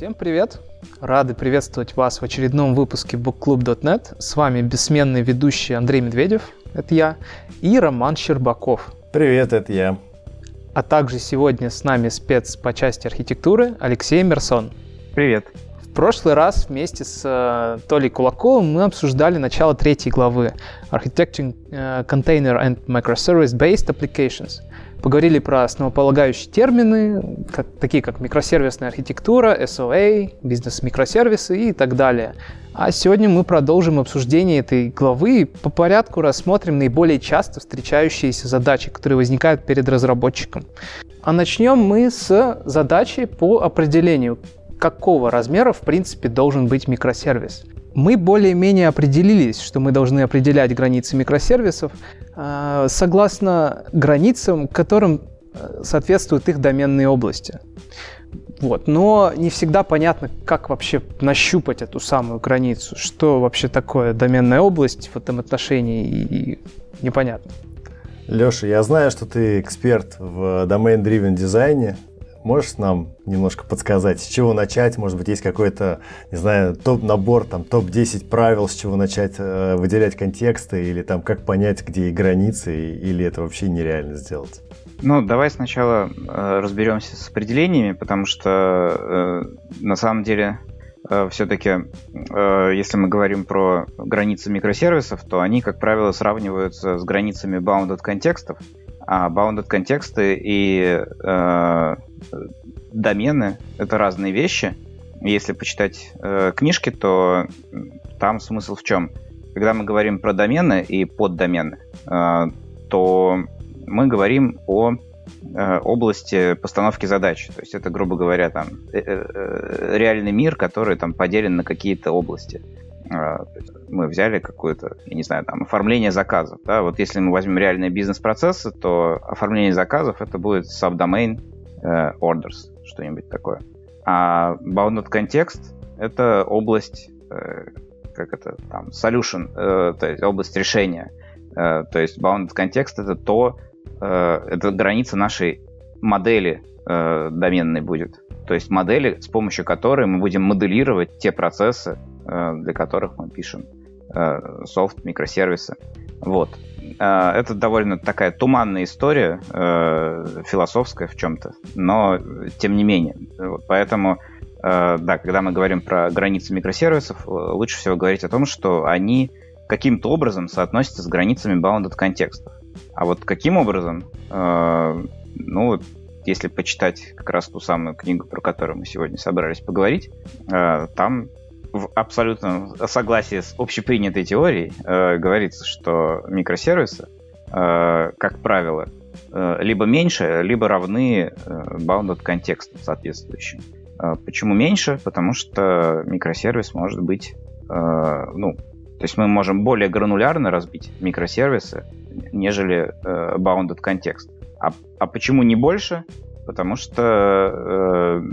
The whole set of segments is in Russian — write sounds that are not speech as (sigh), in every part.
Всем привет! Рады приветствовать вас в очередном выпуске bookclub.net. С вами бессменный ведущий Андрей Медведев, это я, и Роман Щербаков. Привет, это я. А также сегодня с нами спец по части архитектуры Алексей Мерсон. Привет. В прошлый раз вместе с э, Толей Кулаковым мы обсуждали начало третьей главы Architecting э, Container and Microservice-Based Applications. Поговорили про основополагающие термины, как, такие как микросервисная архитектура, SOA, бизнес-микросервисы и так далее. А сегодня мы продолжим обсуждение этой главы и по порядку рассмотрим наиболее часто встречающиеся задачи, которые возникают перед разработчиком. А начнем мы с задачи по определению, какого размера в принципе должен быть микросервис. Мы более-менее определились, что мы должны определять границы микросервисов согласно границам, которым э, соответствуют их доменные области. Вот. Но не всегда понятно, как вообще нащупать эту самую границу, что вообще такое доменная область в этом отношении, и, и непонятно. Леша, я знаю, что ты эксперт в domain-driven дизайне. Можешь нам немножко подсказать, с чего начать? Может быть, есть какой-то, не знаю, топ-набор, там, топ-10 правил, с чего начать э, выделять контексты, или там, как понять, где и границы, или это вообще нереально сделать? Ну, давай сначала э, разберемся с определениями, потому что э, на самом деле э, все-таки, э, если мы говорим про границы микросервисов, то они, как правило, сравниваются с границами bounded контекстов. А bounded контексты и э, домены — это разные вещи. Если почитать э, книжки, то там смысл в чем? Когда мы говорим про домены и поддомены, э, то мы говорим о э, области постановки задач. То есть это, грубо говоря, там э, э, реальный мир, который там поделен на какие-то области. Э, мы взяли какое-то, я не знаю, там, оформление заказов. Да? Вот если мы возьмем реальные бизнес-процессы, то оформление заказов это будет subdomain э, orders, что-нибудь такое. А bounded контекст это область, э, как это там, solution, э, то есть область решения. Э, то есть bounded контекст это то, э, это граница нашей модели э, доменной будет. То есть модели, с помощью которой мы будем моделировать те процессы, э, для которых мы пишем э, софт, микросервисы. Вот. Э, это довольно такая туманная история, э, философская в чем-то, но тем не менее. Поэтому, э, да, когда мы говорим про границы микросервисов, лучше всего говорить о том, что они каким-то образом соотносятся с границами bounded контекстов. А вот каким образом, ну, если почитать как раз ту самую книгу, про которую мы сегодня собрались поговорить, там в абсолютном согласии с общепринятой теорией э, говорится, что микросервисы, э, как правило, э, либо меньше, либо равны э, bounded контексту соответствующим. Э, почему меньше? Потому что микросервис может быть, э, ну, то есть мы можем более гранулярно разбить микросервисы, нежели э, bounded контекст. А, а почему не больше? Потому что э,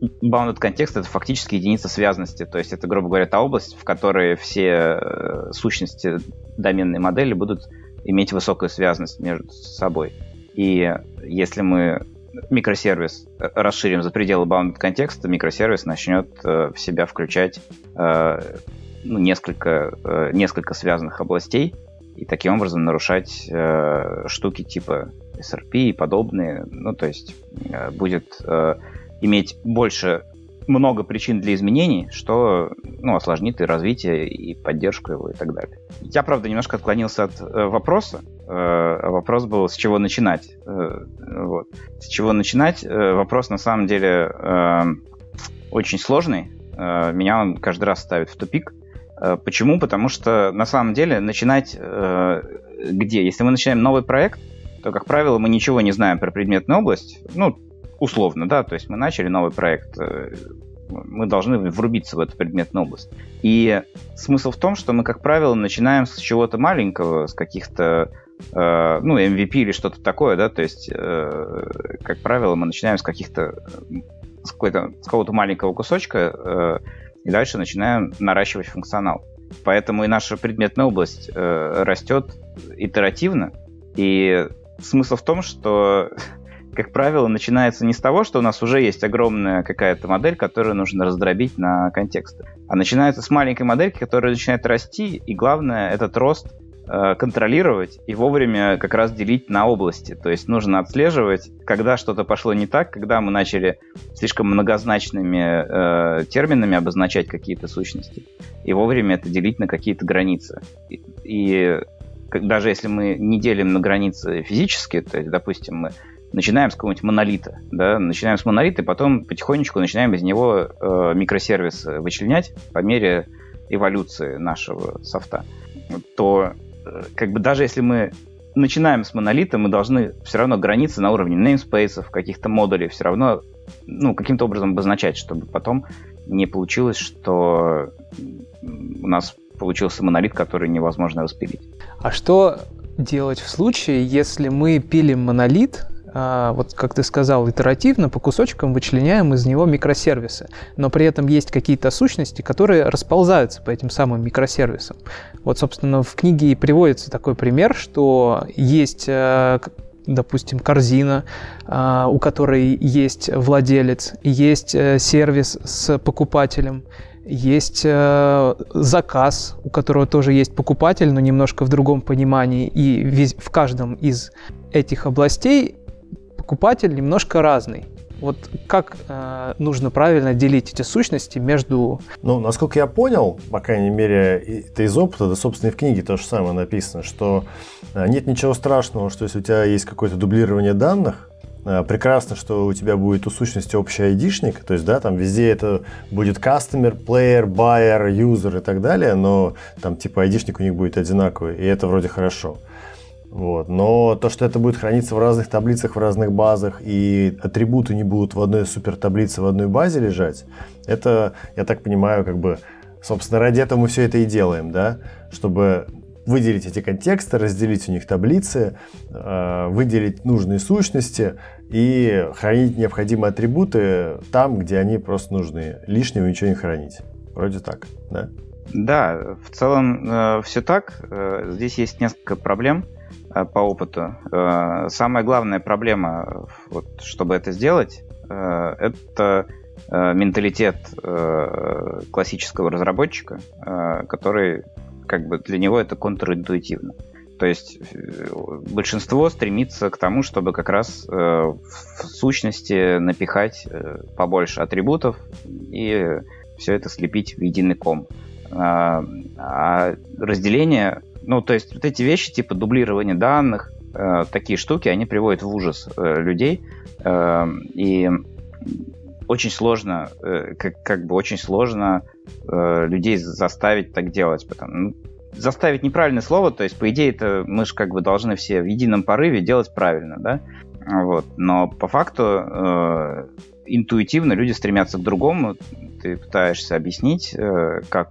bounded контекст это фактически единица связности, то есть это, грубо говоря, та область, в которой все э, сущности доменной модели будут иметь высокую связность между собой. И если мы микросервис э, расширим за пределы bounded контекста, микросервис начнет э, в себя включать ну, несколько, несколько связанных областей и таким образом нарушать штуки типа SRP и подобные. Ну, то есть будет иметь больше много причин для изменений, что ну, осложнит и развитие, и поддержку его, и так далее. Я, правда, немножко отклонился от э, вопроса. Э, вопрос был, с чего начинать. Э, вот. С чего начинать? Э, вопрос, на самом деле, э, очень сложный. Э, меня он каждый раз ставит в тупик. Э, почему? Потому что, на самом деле, начинать э, где? Если мы начинаем новый проект, то, как правило, мы ничего не знаем про предметную область. Ну, условно, да, то есть мы начали новый проект, э, мы должны врубиться в эту предметную область. И смысл в том, что мы, как правило, начинаем с чего-то маленького, с каких-то, э, ну, MVP или что-то такое, да, то есть, э, как правило, мы начинаем с каких-то, с, с какого-то маленького кусочка, э, и дальше начинаем наращивать функционал. Поэтому и наша предметная область э, растет итеративно, и смысл в том, что как правило, начинается не с того, что у нас уже есть огромная какая-то модель, которую нужно раздробить на контексты, а начинается с маленькой модельки, которая начинает расти, и главное, этот рост Э, контролировать и вовремя как раз делить на области. То есть нужно отслеживать, когда что-то пошло не так, когда мы начали слишком многозначными э, терминами обозначать какие-то сущности, и вовремя это делить на какие-то границы. И, и даже если мы не делим на границы физические, то есть, допустим, мы начинаем с какого-нибудь монолита, да, начинаем с монолита, и потом потихонечку начинаем из него э, микросервисы вычленять по мере эволюции нашего софта, то как бы даже если мы начинаем с монолита, мы должны все равно границы на уровне namespace, каких-то модулей все равно ну, каким-то образом обозначать, чтобы потом не получилось, что у нас получился монолит, который невозможно распилить. А что делать в случае, если мы пилим монолит, вот как ты сказал, итеративно по кусочкам вычленяем из него микросервисы. Но при этом есть какие-то сущности, которые расползаются по этим самым микросервисам. Вот, собственно, в книге и приводится такой пример, что есть э, допустим, корзина, а, у которой есть владелец, есть э, сервис с покупателем, есть э, заказ, у которого тоже есть покупатель, но немножко в другом понимании. И в каждом из этих областей покупатель немножко разный. Вот как э, нужно правильно делить эти сущности между... Ну, насколько я понял, по крайней мере, это из опыта, да, собственно, и в книге то же самое написано, что э, нет ничего страшного, что если у тебя есть какое-то дублирование данных, э, прекрасно, что у тебя будет у сущности общий айдишник, то есть, да, там везде это будет customer, player, buyer, user и так далее, но там типа айдишник у них будет одинаковый, и это вроде хорошо. Вот. Но то, что это будет храниться в разных таблицах, в разных базах, и атрибуты не будут в одной супер таблице, в одной базе лежать, это, я так понимаю, как бы, собственно, ради этого мы все это и делаем, да, чтобы выделить эти контексты, разделить у них таблицы, э, выделить нужные сущности и хранить необходимые атрибуты там, где они просто нужны. Лишнего ничего не хранить. Вроде так, да? Да, в целом э, все так. Э, здесь есть несколько проблем. По опыту. Э, самая главная проблема, вот, чтобы это сделать, э, это менталитет классического разработчика, который как бы для него это контринтуитивно. То есть большинство стремится к тому, чтобы как раз в сущности напихать побольше атрибутов и все это слепить в единый ком. А разделение ну, то есть вот эти вещи, типа дублирование данных, э, такие штуки, они приводят в ужас э, людей. Э, и очень сложно, э, как, как бы очень сложно э, людей заставить так делать. Потому, ну, заставить неправильное слово, то есть, по идее, это мы же как бы должны все в едином порыве делать правильно, да? Вот. Но по факту э, интуитивно люди стремятся к другому. Ты пытаешься объяснить, э, как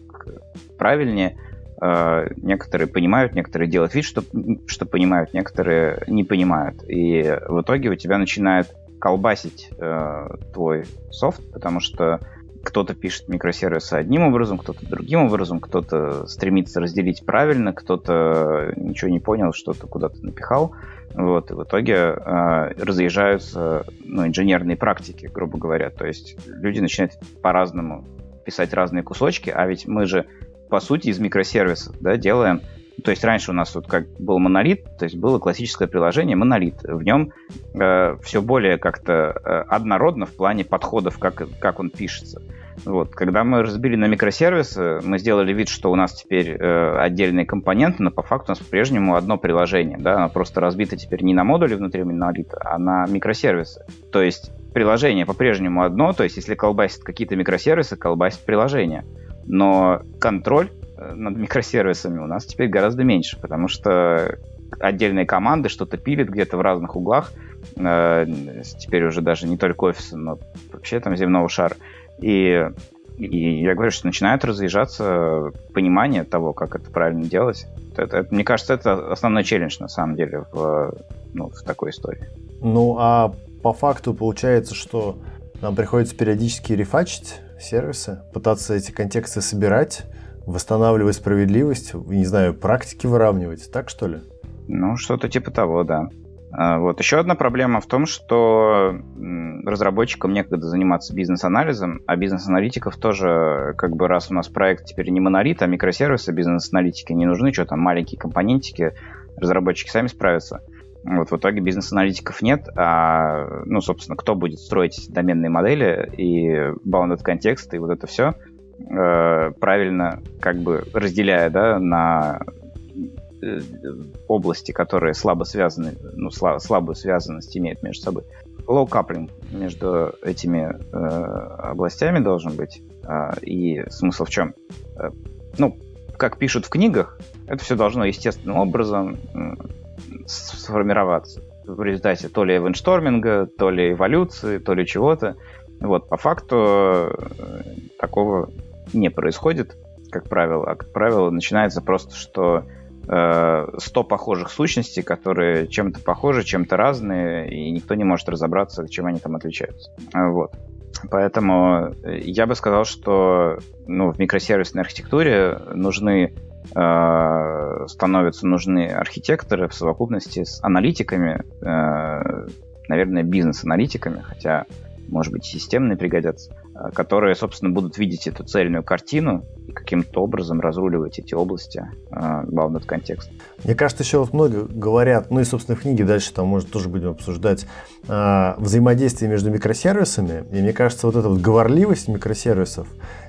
правильнее – некоторые понимают, некоторые делают вид, что, что понимают, некоторые не понимают. И в итоге у тебя начинает колбасить э, твой софт, потому что кто-то пишет микросервисы одним образом, кто-то другим образом, кто-то стремится разделить правильно, кто-то ничего не понял, что-то куда-то напихал. Вот, и в итоге э, разъезжаются ну, инженерные практики, грубо говоря. То есть люди начинают по-разному писать разные кусочки, а ведь мы же по сути, из микросервисов, да, делаем. То есть раньше у нас вот как был монолит, то есть было классическое приложение монолит. В нем э, все более как-то э, однородно в плане подходов, как, как он пишется. Вот. Когда мы разбили на микросервисы, мы сделали вид, что у нас теперь э, отдельные компоненты, но по факту у нас по-прежнему одно приложение. Да? Оно просто разбито теперь не на модули внутри монолита, а на микросервисы. То есть приложение по-прежнему одно, то есть если колбасит какие-то микросервисы, колбасит приложение но контроль э, над микросервисами у нас теперь гораздо меньше, потому что отдельные команды что-то пилят где-то в разных углах, э, теперь уже даже не только офисы, но вообще там земного шара. И, и я говорю, что начинают разъезжаться понимание того, как это правильно делать. Это, это, мне кажется, это основной челлендж на самом деле в, ну, в такой истории. Ну, а по факту получается, что нам приходится периодически рефачить сервисы, пытаться эти контексты собирать, восстанавливать справедливость, не знаю, практики выравнивать, так что ли? Ну, что-то типа того, да. А, вот. Еще одна проблема в том, что разработчикам некогда заниматься бизнес-анализом, а бизнес-аналитиков тоже, как бы раз у нас проект теперь не монолит, а микросервисы, бизнес-аналитики не нужны, что там маленькие компонентики, разработчики сами справятся. Вот, в итоге бизнес-аналитиков нет, а, ну, собственно, кто будет строить доменные модели и bounded контекст и вот это все, э, правильно как бы разделяя, да, на э, области, которые слабо связаны, ну, слаб, слабую связанность имеют между собой. Low coupling между этими э, областями должен быть. Э, и смысл в чем? Э, ну, как пишут в книгах, это все должно естественным образом сформироваться в результате то ли эвеншторминга, то ли эволюции, то ли чего-то. Вот, по факту э, такого не происходит, как правило. А, как правило, начинается просто, что э, 100 похожих сущностей, которые чем-то похожи, чем-то разные, и никто не может разобраться, чем они там отличаются. Вот. Поэтому я бы сказал, что ну, в микросервисной архитектуре нужны э, становятся нужны архитекторы в совокупности с аналитиками, э, наверное, бизнес-аналитиками, хотя, может быть, системные пригодятся, которые, собственно, будут видеть эту цельную картину и каким-то образом разруливать эти области э, bounded контекст. Мне кажется, еще вот много говорят, ну и, собственно, в книге дальше там, может, тоже будем обсуждать э, взаимодействие между микросервисами. И мне кажется, вот эта вот говорливость микросервисов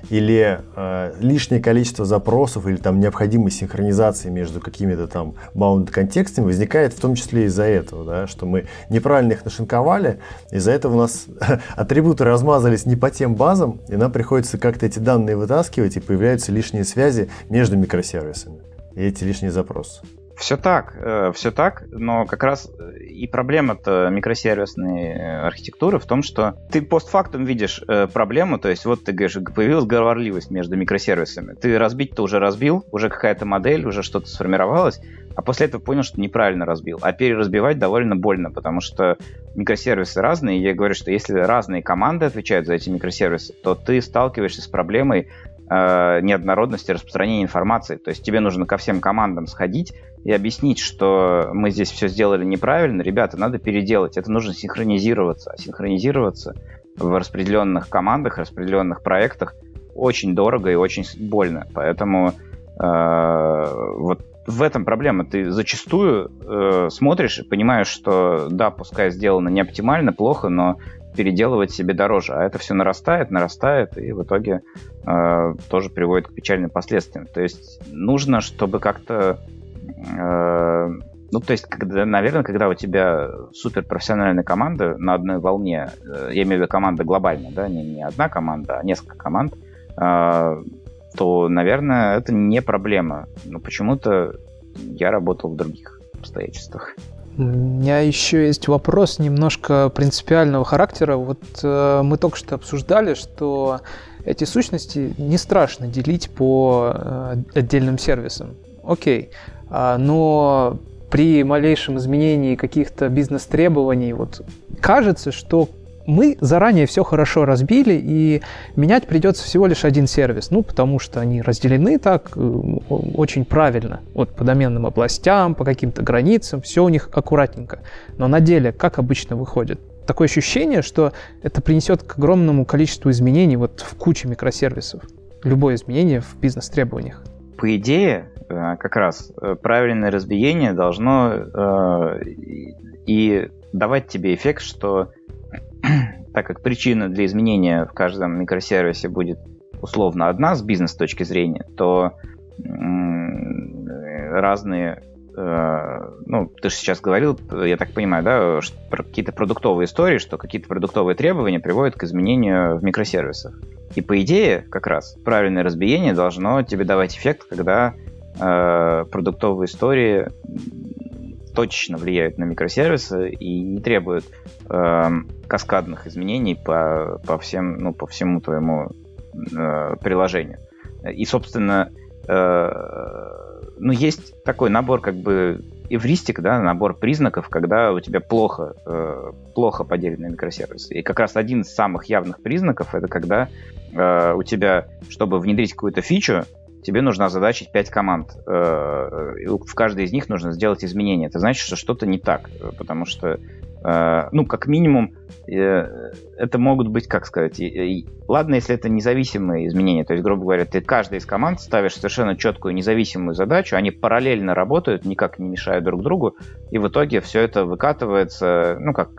или э, лишнее количество запросов или там необходимость синхронизации между какими-то там bounded контекстами возникает в том числе из-за этого, да, что мы неправильно их нашинковали, из-за этого у нас (laughs) атрибуты размазались не по тем базам, и нам приходится как-то эти данные вытаскивать, и появляются лишние связи между микросервисами и эти лишние запросы. Все так, э, все так, но как раз э, и проблема-то микросервисной э, архитектуры в том, что ты постфактум видишь проблему, то есть вот ты говоришь, появилась говорливость между микросервисами. Ты разбить-то уже разбил, уже какая-то модель, уже что-то сформировалось, а после этого понял, что неправильно разбил. А переразбивать довольно больно, потому что микросервисы разные, и я говорю, что если разные команды отвечают за эти микросервисы, то ты сталкиваешься с проблемой э, неоднородности распространения информации. То есть тебе нужно ко всем командам сходить и объяснить, что мы здесь все сделали неправильно, ребята, надо переделать. Это нужно синхронизироваться. А синхронизироваться в распределенных командах, распределенных проектах очень дорого и очень больно. Поэтому э, вот в этом проблема. Ты зачастую э, смотришь и понимаешь, что да, пускай сделано не оптимально, плохо, но переделывать себе дороже. А это все нарастает, нарастает, и в итоге э, тоже приводит к печальным последствиям. То есть нужно, чтобы как-то... Э, ну, то есть, когда, наверное, когда у тебя суперпрофессиональная команда на одной волне, э, я имею в виду команда глобальная, да, не, не одна команда, а несколько команд, э, то, наверное, это не проблема. Но почему-то я работал в других обстоятельствах. У меня еще есть вопрос немножко принципиального характера. Вот э, мы только что обсуждали, что эти сущности не страшно делить по э, отдельным сервисам. Окей. А, но при малейшем изменении каких-то бизнес-требований, вот кажется, что мы заранее все хорошо разбили, и менять придется всего лишь один сервис, ну, потому что они разделены так э, очень правильно, вот по доменным областям, по каким-то границам, все у них аккуратненько. Но на деле, как обычно выходит? Такое ощущение, что это принесет к огромному количеству изменений вот в куче микросервисов. Любое изменение в бизнес-требованиях. По идее, э, как раз э, правильное разбиение должно и давать тебе эффект, что так как причина для изменения в каждом микросервисе будет условно одна с бизнес точки зрения, то разные э, ну, ты же сейчас говорил, я так понимаю, да, про какие-то продуктовые истории, что какие-то продуктовые требования приводят к изменению в микросервисах. И по идее, как раз, правильное разбиение должно тебе давать эффект, когда э, продуктовые истории точечно влияют на микросервисы и не требуют э, каскадных изменений по, по, всем, ну, по всему твоему э, приложению. И, собственно, э, ну, есть такой набор как бы эвристик, да, набор признаков, когда у тебя плохо, э, плохо поделены микросервисы. И как раз один из самых явных признаков это когда э, у тебя, чтобы внедрить какую-то фичу, тебе нужно озадачить 5 команд. Э, в каждой из них нужно сделать изменения. Это значит, что что-то не так, потому что Э, ну, как минимум, э, это могут быть, как сказать, ладно, если это независимые изменения, то есть, грубо говоря, ты каждой из команд ставишь совершенно четкую независимую задачу, они параллельно работают, никак не мешают друг другу, и в итоге все это выкатывается, ну, как,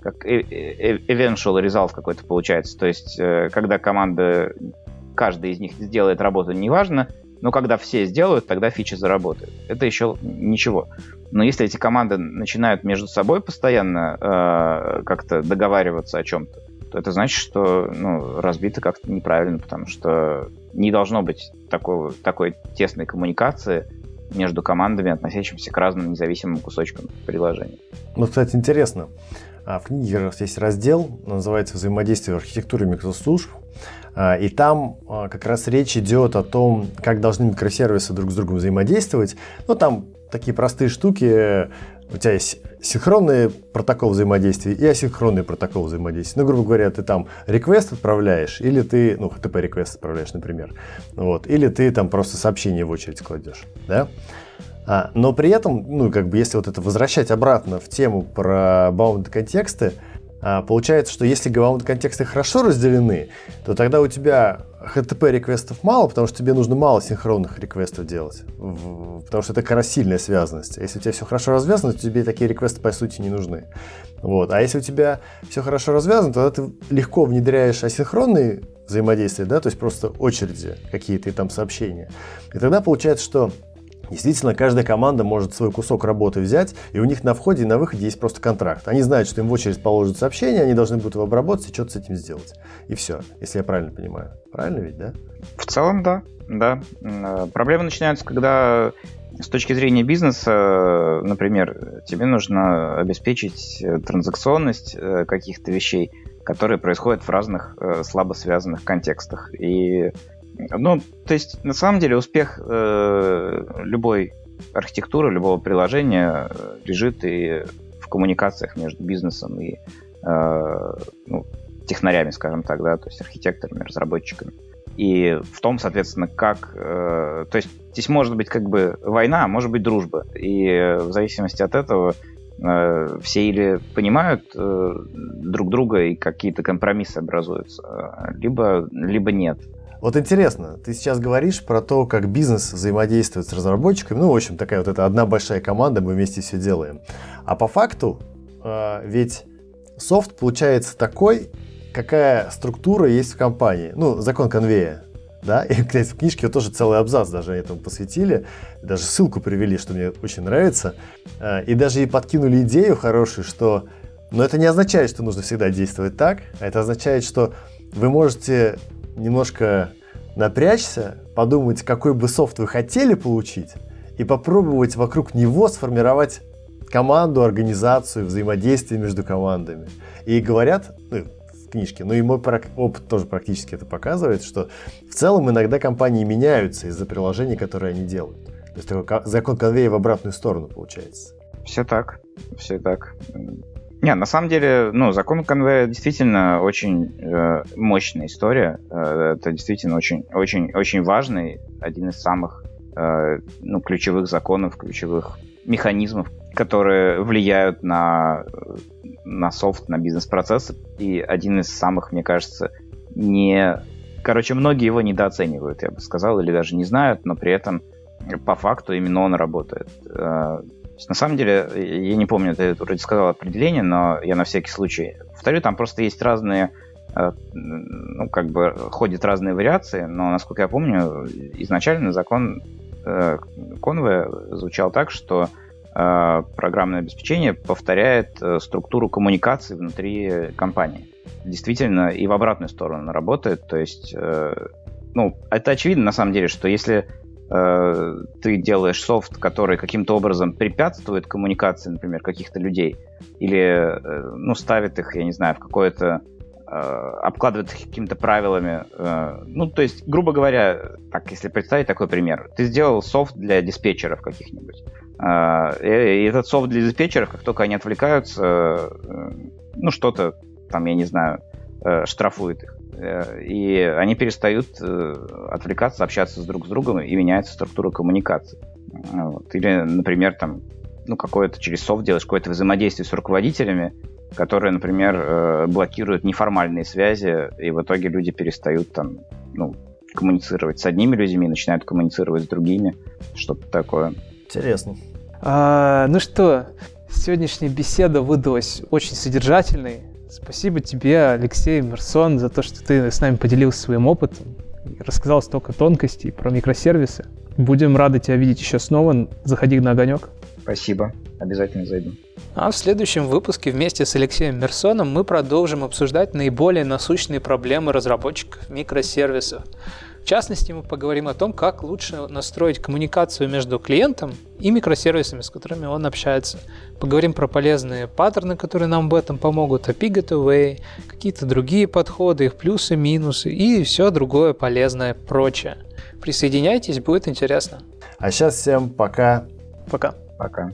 как eventual result какой-то получается, то есть, э, когда команда, каждая из них сделает работу, неважно, но когда все сделают, тогда фича заработает. Это еще ничего. Но если эти команды начинают между собой постоянно э, как-то договариваться о чем-то, то это значит, что ну, разбито как-то неправильно, потому что не должно быть такого, такой тесной коммуникации между командами, относящимися к разным независимым кусочкам приложения. Ну, кстати, интересно. А, в книге есть раздел, называется «Взаимодействие в архитектуре микрослужб». А, и там а, как раз речь идет о том, как должны микросервисы друг с другом взаимодействовать. Ну, там такие простые штуки. У тебя есть синхронный протокол взаимодействия и асинхронный протокол взаимодействия. Ну, грубо говоря, ты там request отправляешь, или ты, ну, HTTP request отправляешь, например. Вот, или ты там просто сообщение в очередь кладешь, да? А, но при этом, ну, как бы, если вот это возвращать обратно в тему про bound контексты, а, получается, что если bound контексты хорошо разделены, то тогда у тебя HTTP реквестов мало, потому что тебе нужно мало синхронных реквестов делать, потому что это как раз сильная связанность. Если у тебя все хорошо развязано, то тебе такие реквесты по сути не нужны. Вот. А если у тебя все хорошо развязано, тогда ты легко внедряешь асинхронные взаимодействия, да, то есть просто очереди какие-то и там сообщения. И тогда получается, что Действительно, каждая команда может свой кусок работы взять, и у них на входе и на выходе есть просто контракт. Они знают, что им в очередь положат сообщение, они должны будут его обработать и что-то с этим сделать. И все, если я правильно понимаю. Правильно ведь, да? В целом, да. да. Э, проблемы начинаются, когда с точки зрения бизнеса, например, тебе нужно обеспечить транзакционность э, каких-то вещей, которые происходят в разных э, слабо связанных контекстах. И ну, то есть, на самом деле, успех э, любой архитектуры, любого приложения э, лежит и в коммуникациях между бизнесом и э, ну, технарями, скажем так, да, то есть архитекторами, разработчиками. И в том, соответственно, как... Э, то есть здесь может быть как бы война, а может быть дружба. И в зависимости от этого э, все или понимают э, друг друга и какие-то компромиссы образуются, либо, либо нет. Вот интересно, ты сейчас говоришь про то, как бизнес взаимодействует с разработчиками. Ну, в общем, такая вот эта одна большая команда, мы вместе все делаем. А по факту, э, ведь софт получается такой, какая структура есть в компании. Ну, закон конвея. Да, и, кстати, в книжке тоже целый абзац даже этому посвятили, даже ссылку привели, что мне очень нравится, э, и даже и подкинули идею хорошую, что, но это не означает, что нужно всегда действовать так, а это означает, что вы можете немножко напрячься, подумать, какой бы софт вы хотели получить, и попробовать вокруг него сформировать команду, организацию, взаимодействие между командами. И говорят, ну, в книжке, ну и мой опыт тоже практически это показывает, что в целом иногда компании меняются из-за приложений, которые они делают. То есть такой закон конвейера в обратную сторону получается. Все так, все так. Не, на самом деле, ну, закон конвейера действительно очень э, мощная история. Э, это действительно очень, очень, очень важный, один из самых э, ну, ключевых законов, ключевых механизмов, которые влияют на, на софт, на бизнес-процессы. И один из самых, мне кажется, не... Короче, многие его недооценивают, я бы сказал, или даже не знают, но при этом по факту именно он работает. Э, на самом деле, я не помню, ты вроде сказал определение, но я на всякий случай повторю, там просто есть разные, э, ну, как бы ходят разные вариации, но, насколько я помню, изначально закон э, Конве звучал так, что э, программное обеспечение повторяет структуру коммуникации внутри компании. Действительно, и в обратную сторону работает, то есть, ну, это очевидно на самом деле, что если э, ты делаешь софт, который каким-то образом препятствует коммуникации, например, каких-то людей, или э, ну, ставит их, я не знаю, в какое-то э, обкладывает их какими-то правилами. Э, ну, то есть, грубо говоря, так, если представить такой пример, ты сделал софт для диспетчеров каких-нибудь. И, этот софт для диспетчеров, как только они отвлекаются, ну, что-то там, я не знаю, штрафует их. Э, и они перестают э, отвлекаться, общаться с друг с другом, и меняется структура коммуникации. Вот. Или, например, там, ну, какое-то через софт делаешь какое-то взаимодействие с руководителями, которые, например, блокируют неформальные связи, и в итоге люди перестают там, ну, коммуницировать с одними людьми, начинают коммуницировать с другими, что-то такое. Интересно. А, ну что, сегодняшняя беседа выдалась очень содержательной. Спасибо тебе, Алексей Мерсон, за то, что ты с нами поделился своим опытом и рассказал столько тонкостей про микросервисы. Будем рады тебя видеть еще снова. Заходи на огонек. Спасибо. Обязательно зайду. А в следующем выпуске вместе с Алексеем Мерсоном мы продолжим обсуждать наиболее насущные проблемы разработчиков микросервисов. В частности, мы поговорим о том, как лучше настроить коммуникацию между клиентом и микросервисами, с которыми он общается. Поговорим про полезные паттерны, которые нам в этом помогут, API Gateway, какие-то другие подходы, их плюсы, минусы и все другое полезное прочее. Присоединяйтесь, будет интересно. А сейчас всем пока. Пока. Пока.